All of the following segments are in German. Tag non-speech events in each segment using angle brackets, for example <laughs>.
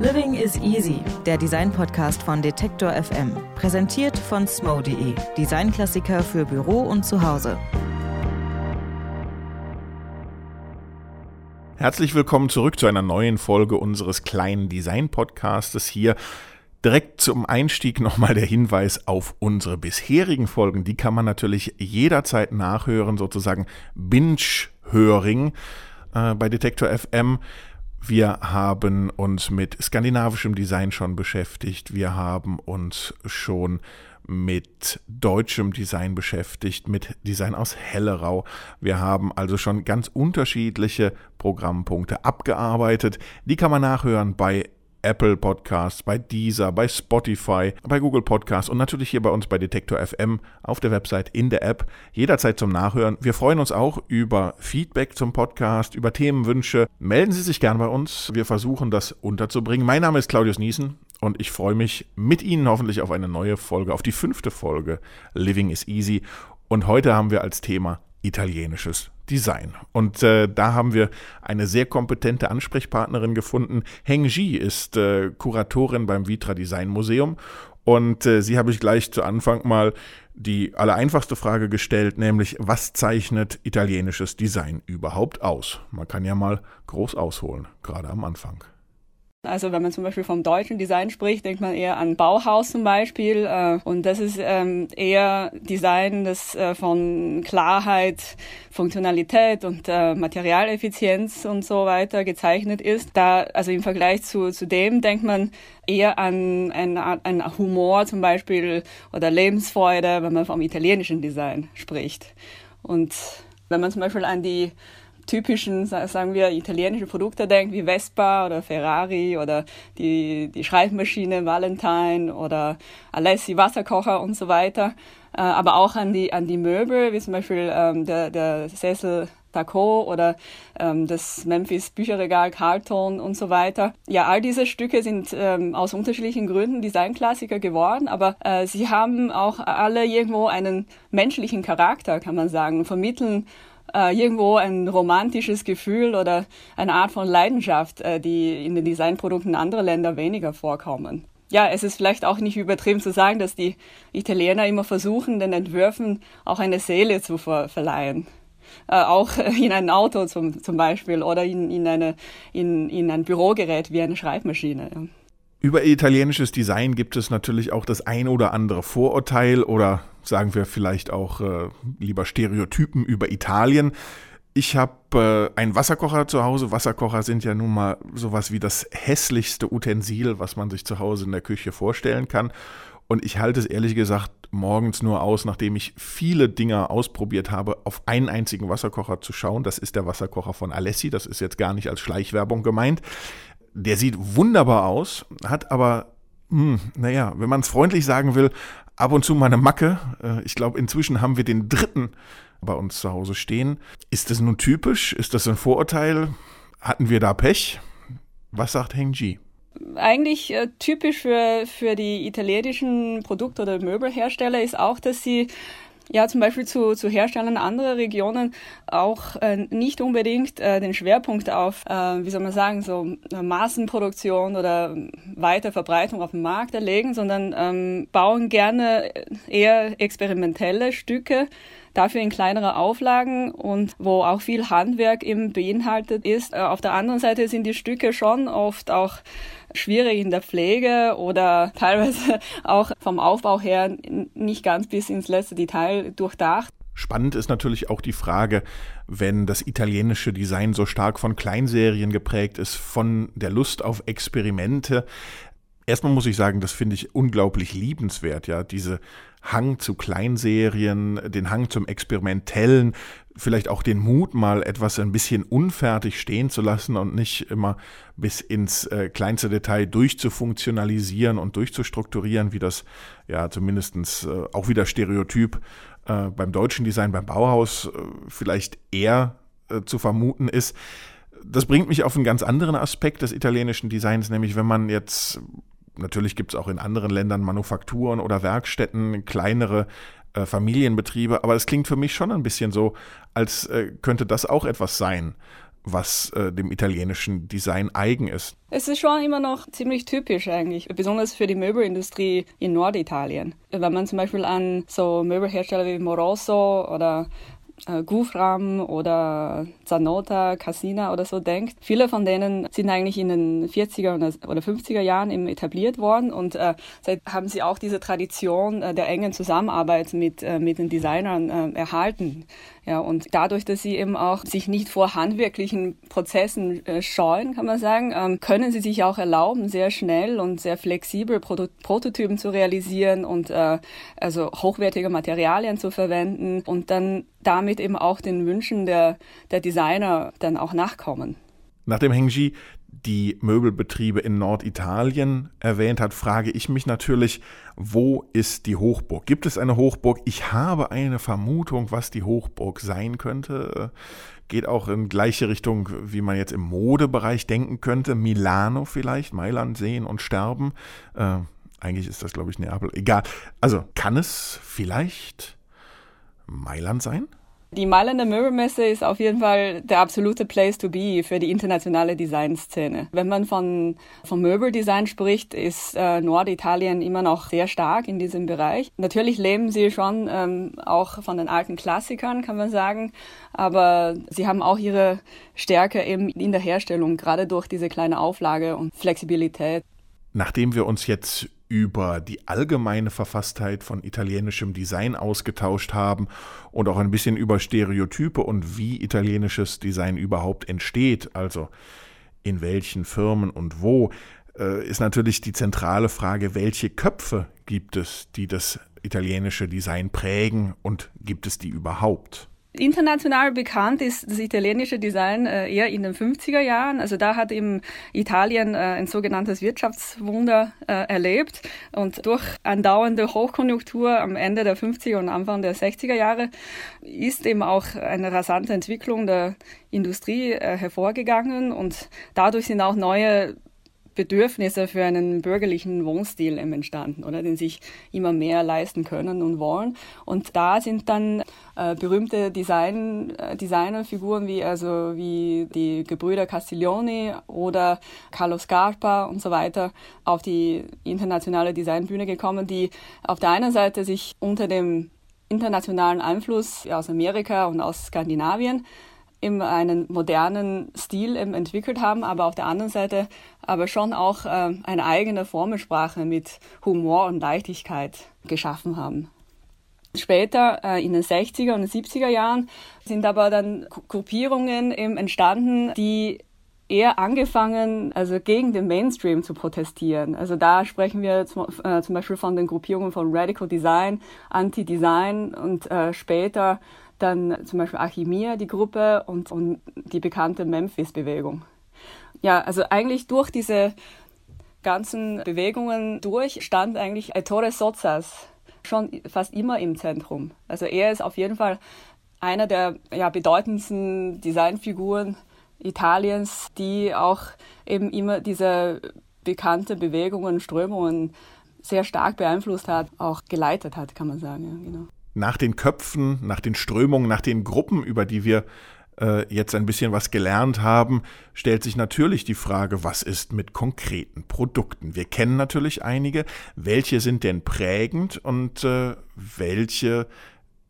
Living is Easy, der Design-Podcast von Detektor FM. Präsentiert von smo.de, Designklassiker für Büro und Zuhause. Herzlich willkommen zurück zu einer neuen Folge unseres kleinen Design-Podcastes hier. Direkt zum Einstieg nochmal der Hinweis auf unsere bisherigen Folgen. Die kann man natürlich jederzeit nachhören, sozusagen Binge-Höring äh, bei Detektor FM. Wir haben uns mit skandinavischem Design schon beschäftigt. Wir haben uns schon mit deutschem Design beschäftigt, mit Design aus Hellerau. Wir haben also schon ganz unterschiedliche Programmpunkte abgearbeitet. Die kann man nachhören bei Apple Podcasts, bei Deezer, bei Spotify, bei Google Podcasts und natürlich hier bei uns bei Detektor FM auf der Website, in der App, jederzeit zum Nachhören. Wir freuen uns auch über Feedback zum Podcast, über Themenwünsche. Melden Sie sich gern bei uns. Wir versuchen das unterzubringen. Mein Name ist Claudius Niesen und ich freue mich mit Ihnen hoffentlich auf eine neue Folge, auf die fünfte Folge Living is Easy. Und heute haben wir als Thema italienisches Design. Und äh, da haben wir eine sehr kompetente Ansprechpartnerin gefunden. Heng Ji ist äh, Kuratorin beim Vitra Design Museum und äh, sie habe ich gleich zu Anfang mal die allereinfachste Frage gestellt, nämlich was zeichnet italienisches Design überhaupt aus? Man kann ja mal groß ausholen, gerade am Anfang. Also wenn man zum Beispiel vom deutschen Design spricht, denkt man eher an Bauhaus zum Beispiel. Äh, und das ist ähm, eher Design, das äh, von Klarheit, Funktionalität und äh, Materialeffizienz und so weiter gezeichnet ist. Da, also im Vergleich zu, zu dem denkt man eher an ein Humor zum Beispiel oder Lebensfreude, wenn man vom italienischen Design spricht. Und wenn man zum Beispiel an die typischen, sagen wir, italienische Produkte denkt, wie Vespa oder Ferrari oder die, die Schreibmaschine Valentine oder Alessi Wasserkocher und so weiter. Äh, aber auch an die, an die Möbel, wie zum Beispiel ähm, der, der Sessel Taco oder ähm, das Memphis Bücherregal Carlton und so weiter. Ja, all diese Stücke sind ähm, aus unterschiedlichen Gründen Designklassiker geworden, aber äh, sie haben auch alle irgendwo einen menschlichen Charakter, kann man sagen, vermitteln äh, irgendwo ein romantisches Gefühl oder eine Art von Leidenschaft, äh, die in den Designprodukten anderer Länder weniger vorkommen. Ja, es ist vielleicht auch nicht übertrieben zu sagen, dass die Italiener immer versuchen, den Entwürfen auch eine Seele zu ver verleihen. Äh, auch <laughs> in ein Auto zum, zum Beispiel oder in, in, eine, in, in ein Bürogerät wie eine Schreibmaschine. Ja. Über italienisches Design gibt es natürlich auch das ein oder andere Vorurteil oder sagen wir vielleicht auch äh, lieber Stereotypen über Italien. Ich habe äh, einen Wasserkocher zu Hause. Wasserkocher sind ja nun mal sowas wie das hässlichste Utensil, was man sich zu Hause in der Küche vorstellen kann. Und ich halte es ehrlich gesagt morgens nur aus, nachdem ich viele Dinge ausprobiert habe, auf einen einzigen Wasserkocher zu schauen. Das ist der Wasserkocher von Alessi. Das ist jetzt gar nicht als Schleichwerbung gemeint. Der sieht wunderbar aus, hat aber, hm, naja, wenn man es freundlich sagen will, ab und zu mal eine Macke. Äh, ich glaube, inzwischen haben wir den dritten bei uns zu Hause stehen. Ist das nun typisch? Ist das ein Vorurteil? Hatten wir da Pech? Was sagt Heng Ji? Eigentlich äh, typisch für, für die italienischen Produkt- oder Möbelhersteller ist auch, dass sie ja zum Beispiel zu, zu Herstellern anderer Regionen auch äh, nicht unbedingt äh, den Schwerpunkt auf, äh, wie soll man sagen, so äh, Massenproduktion oder Weiterverbreitung auf dem Markt erlegen, sondern ähm, bauen gerne eher experimentelle Stücke, dafür in kleinere Auflagen und wo auch viel Handwerk eben beinhaltet ist. Äh, auf der anderen Seite sind die Stücke schon oft auch schwierig in der Pflege oder teilweise <laughs> auch vom Aufbau her nicht ganz bis ins letzte Detail durchdacht. Spannend ist natürlich auch die Frage, wenn das italienische Design so stark von Kleinserien geprägt ist, von der Lust auf Experimente. Erstmal muss ich sagen, das finde ich unglaublich liebenswert, ja, diese Hang zu Kleinserien, den Hang zum Experimentellen, vielleicht auch den Mut, mal etwas ein bisschen unfertig stehen zu lassen und nicht immer bis ins äh, kleinste Detail durchzufunktionalisieren und durchzustrukturieren, wie das ja zumindestens äh, auch wieder Stereotyp äh, beim deutschen Design, beim Bauhaus äh, vielleicht eher äh, zu vermuten ist. Das bringt mich auf einen ganz anderen Aspekt des italienischen Designs, nämlich wenn man jetzt Natürlich gibt es auch in anderen Ländern Manufakturen oder Werkstätten, kleinere äh, Familienbetriebe, aber es klingt für mich schon ein bisschen so, als äh, könnte das auch etwas sein, was äh, dem italienischen Design eigen ist. Es ist schon immer noch ziemlich typisch eigentlich, besonders für die Möbelindustrie in Norditalien. Wenn man zum Beispiel an so Möbelhersteller wie Moroso oder äh, Gufram oder Zanota, Casina oder so denkt. Viele von denen sind eigentlich in den 40er oder 50er Jahren eben etabliert worden und äh, seit haben sie auch diese Tradition äh, der engen Zusammenarbeit mit, äh, mit den Designern äh, erhalten. Ja, und dadurch, dass sie eben auch sich nicht vor handwerklichen Prozessen äh, scheuen, kann man sagen, ähm, können sie sich auch erlauben, sehr schnell und sehr flexibel Proto Prototypen zu realisieren und äh, also hochwertige Materialien zu verwenden und dann damit eben auch den Wünschen der, der Designer dann auch nachkommen. Nachdem Hengji die Möbelbetriebe in Norditalien erwähnt hat, frage ich mich natürlich, wo ist die Hochburg? Gibt es eine Hochburg? Ich habe eine Vermutung, was die Hochburg sein könnte. Geht auch in gleiche Richtung, wie man jetzt im Modebereich denken könnte. Milano vielleicht, Mailand sehen und sterben. Äh, eigentlich ist das, glaube ich, Neapel. Egal. Also kann es vielleicht Mailand sein? Die Mailänder Möbelmesse ist auf jeden Fall der absolute Place to be für die internationale Designszene. Wenn man von, vom Möbeldesign spricht, ist äh, Norditalien immer noch sehr stark in diesem Bereich. Natürlich leben sie schon ähm, auch von den alten Klassikern, kann man sagen, aber sie haben auch ihre Stärke eben in der Herstellung, gerade durch diese kleine Auflage und Flexibilität. Nachdem wir uns jetzt über die allgemeine Verfasstheit von italienischem Design ausgetauscht haben und auch ein bisschen über Stereotype und wie italienisches Design überhaupt entsteht, also in welchen Firmen und wo, äh, ist natürlich die zentrale Frage, welche Köpfe gibt es, die das italienische Design prägen und gibt es die überhaupt? International bekannt ist das italienische Design äh, eher in den 50er Jahren. Also da hat eben Italien äh, ein sogenanntes Wirtschaftswunder äh, erlebt. Und durch andauernde Hochkonjunktur am Ende der 50er und Anfang der 60er Jahre ist eben auch eine rasante Entwicklung der Industrie hervorgegangen. Und dadurch sind auch neue Bedürfnisse für einen bürgerlichen Wohnstil entstanden, oder den sich immer mehr leisten können und wollen. Und da sind dann äh, berühmte Design, äh, Designerfiguren wie also wie die Gebrüder Castiglioni oder Carlo Scarpa und so weiter auf die internationale Designbühne gekommen, die auf der einen Seite sich unter dem internationalen Einfluss aus Amerika und aus Skandinavien eben einen modernen Stil entwickelt haben, aber auf der anderen Seite aber schon auch äh, eine eigene Formelsprache mit Humor und Leichtigkeit geschaffen haben. Später, äh, in den 60er und 70er Jahren, sind aber dann Gruppierungen eben entstanden, die eher angefangen, also gegen den Mainstream zu protestieren. Also da sprechen wir zum, äh, zum Beispiel von den Gruppierungen von Radical Design, Anti-Design und äh, später dann zum Beispiel Archimia, die Gruppe und, und die bekannte Memphis-Bewegung. Ja, also eigentlich durch diese ganzen Bewegungen durch stand eigentlich Ettore Sozzas schon fast immer im Zentrum. Also er ist auf jeden Fall einer der ja, bedeutendsten Designfiguren Italiens, die auch eben immer diese bekannte Bewegungen, Strömungen sehr stark beeinflusst hat, auch geleitet hat, kann man sagen. Ja, genau nach den Köpfen, nach den Strömungen, nach den Gruppen, über die wir jetzt ein bisschen was gelernt haben, stellt sich natürlich die Frage, was ist mit konkreten Produkten? Wir kennen natürlich einige. Welche sind denn prägend und äh, welche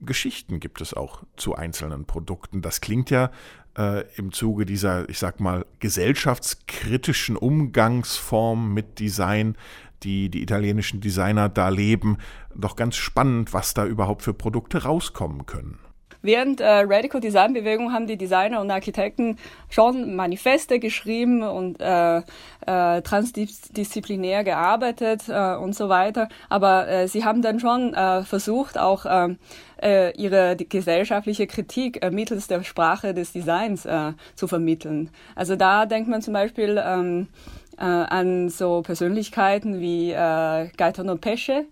Geschichten gibt es auch zu einzelnen Produkten? Das klingt ja äh, im Zuge dieser, ich sag mal, gesellschaftskritischen Umgangsform mit Design die die italienischen Designer da leben, doch ganz spannend, was da überhaupt für Produkte rauskommen können. Während äh, Radical Design Bewegung haben die Designer und Architekten schon Manifeste geschrieben und äh, äh, transdisziplinär gearbeitet äh, und so weiter. Aber äh, sie haben dann schon äh, versucht, auch äh, äh ihre gesellschaftliche Kritik äh, mittels der Sprache des Designs äh, zu vermitteln. Also da denkt man zum Beispiel ähm, äh, an so Persönlichkeiten wie äh, Gaetano Pesce.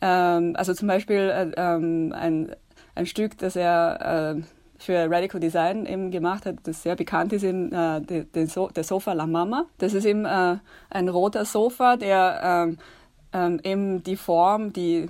Ähm, also zum Beispiel äh, ähm, ein, ein Stück, das er äh, für Radical Design eben gemacht hat, das sehr bekannt ist, eben, äh, de, de so der Sofa La Mama. Das ist eben äh, ein roter Sofa, der ähm, ähm, eben die Form, die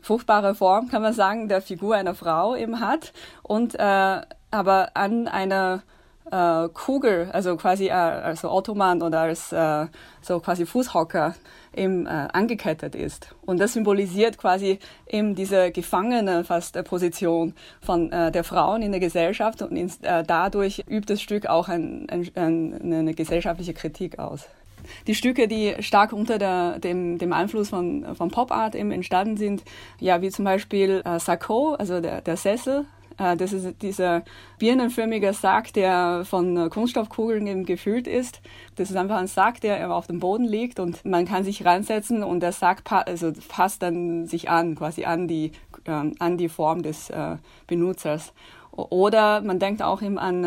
fruchtbare Form, kann man sagen, der Figur einer Frau eben hat und äh, aber an einer äh, Kugel, also quasi äh, also Ottoman oder als äh, so quasi Fußhocker eben äh, angekettet ist. Und das symbolisiert quasi eben diese gefangene fast äh, Position von äh, der Frauen in der Gesellschaft und in, äh, dadurch übt das Stück auch ein, ein, ein, eine gesellschaftliche Kritik aus. Die Stücke, die stark unter der, dem, dem Einfluss von, von Pop Art eben entstanden sind, ja, wie zum Beispiel äh, Sarko, also der, der Sessel, das ist dieser birnenförmige Sack, der von äh, Kunststoffkugeln eben gefüllt ist. Das ist einfach ein Sack, der auf dem Boden liegt und man kann sich reinsetzen und der Sack pa also passt dann sich an, quasi an die, äh, an die Form des äh, Benutzers. Oder man denkt auch eben an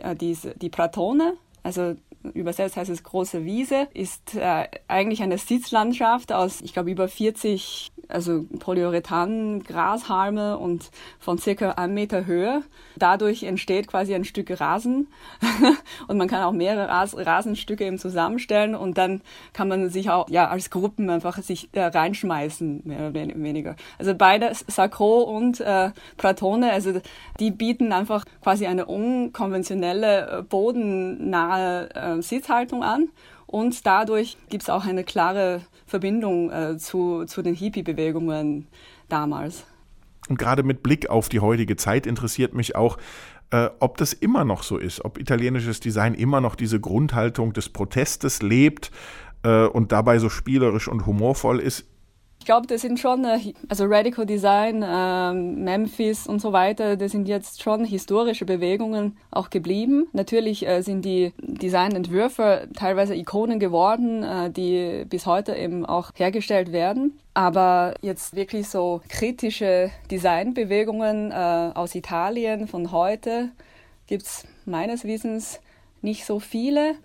äh, äh diese, die Platone, also übersetzt heißt es große Wiese, ist äh, eigentlich eine Sitzlandschaft aus, ich glaube, über 40 also Polyurethan-Grashalme und von circa einem Meter Höhe. Dadurch entsteht quasi ein Stück Rasen <laughs> und man kann auch mehrere Ras Rasenstücke eben zusammenstellen und dann kann man sich auch ja als Gruppen einfach sich äh, reinschmeißen, mehr oder weniger. Also beide, Sakro und äh, Platone, also die bieten einfach quasi eine unkonventionelle, äh, bodennahe äh, Sitzhaltung an und dadurch gibt es auch eine klare Verbindung äh, zu, zu den Hippie-Bewegungen damals. Und gerade mit Blick auf die heutige Zeit interessiert mich auch, äh, ob das immer noch so ist, ob italienisches Design immer noch diese Grundhaltung des Protestes lebt äh, und dabei so spielerisch und humorvoll ist. Ich glaube, das sind schon, äh, also Radical Design, ähm, Memphis und so weiter, das sind jetzt schon historische Bewegungen auch geblieben. Natürlich äh, sind die Designentwürfe teilweise Ikonen geworden, äh, die bis heute eben auch hergestellt werden. Aber jetzt wirklich so kritische Designbewegungen äh, aus Italien von heute gibt's meines Wissens nicht so viele.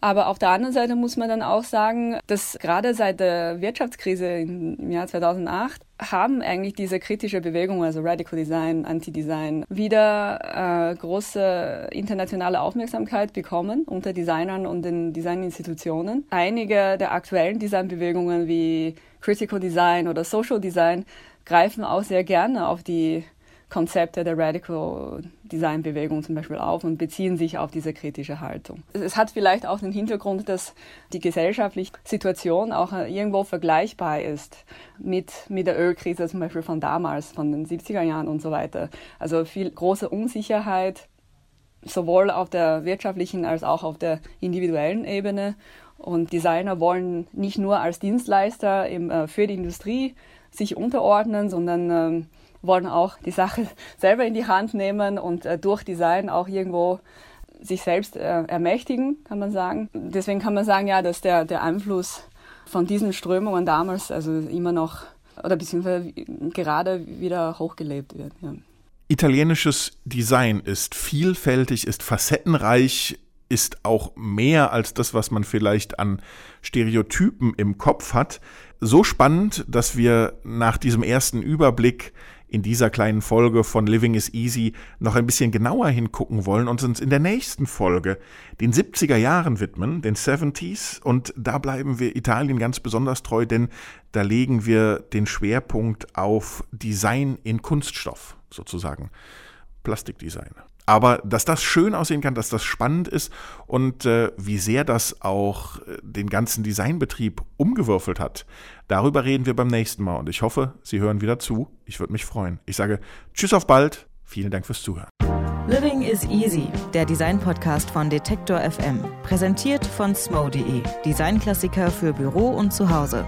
Aber auf der anderen Seite muss man dann auch sagen, dass gerade seit der Wirtschaftskrise im Jahr 2008 haben eigentlich diese kritische Bewegung, also Radical Design, Anti-Design, wieder äh, große internationale Aufmerksamkeit bekommen unter Designern und den Designinstitutionen. Einige der aktuellen Designbewegungen wie Critical Design oder Social Design greifen auch sehr gerne auf die Konzepte der Radical Design Bewegung zum Beispiel auf und beziehen sich auf diese kritische Haltung. Es hat vielleicht auch den Hintergrund, dass die gesellschaftliche Situation auch äh, irgendwo vergleichbar ist mit, mit der Ölkrise zum Beispiel von damals, von den 70er Jahren und so weiter. Also viel große Unsicherheit, sowohl auf der wirtschaftlichen als auch auf der individuellen Ebene. Und Designer wollen nicht nur als Dienstleister eben, äh, für die Industrie sich unterordnen, sondern ähm, wollen auch die Sache <laughs> selber in die Hand nehmen und äh, durch Design auch irgendwo sich selbst äh, ermächtigen, kann man sagen. Deswegen kann man sagen, ja, dass der, der Einfluss von diesen Strömungen damals also immer noch oder beziehungsweise gerade wieder hochgelebt wird. Ja. Italienisches Design ist vielfältig, ist facettenreich, ist auch mehr als das, was man vielleicht an Stereotypen im Kopf hat. So spannend, dass wir nach diesem ersten Überblick in dieser kleinen Folge von Living is Easy noch ein bisschen genauer hingucken wollen und uns in der nächsten Folge den 70er Jahren widmen, den 70s. Und da bleiben wir Italien ganz besonders treu, denn da legen wir den Schwerpunkt auf Design in Kunststoff sozusagen. Plastikdesign. Aber dass das schön aussehen kann, dass das spannend ist und äh, wie sehr das auch äh, den ganzen Designbetrieb umgewürfelt hat, darüber reden wir beim nächsten Mal. Und ich hoffe, Sie hören wieder zu. Ich würde mich freuen. Ich sage Tschüss auf bald. Vielen Dank fürs Zuhören. Living is Easy, der Design-Podcast von Detektor FM. Präsentiert von smo.de, Designklassiker für Büro und Zuhause.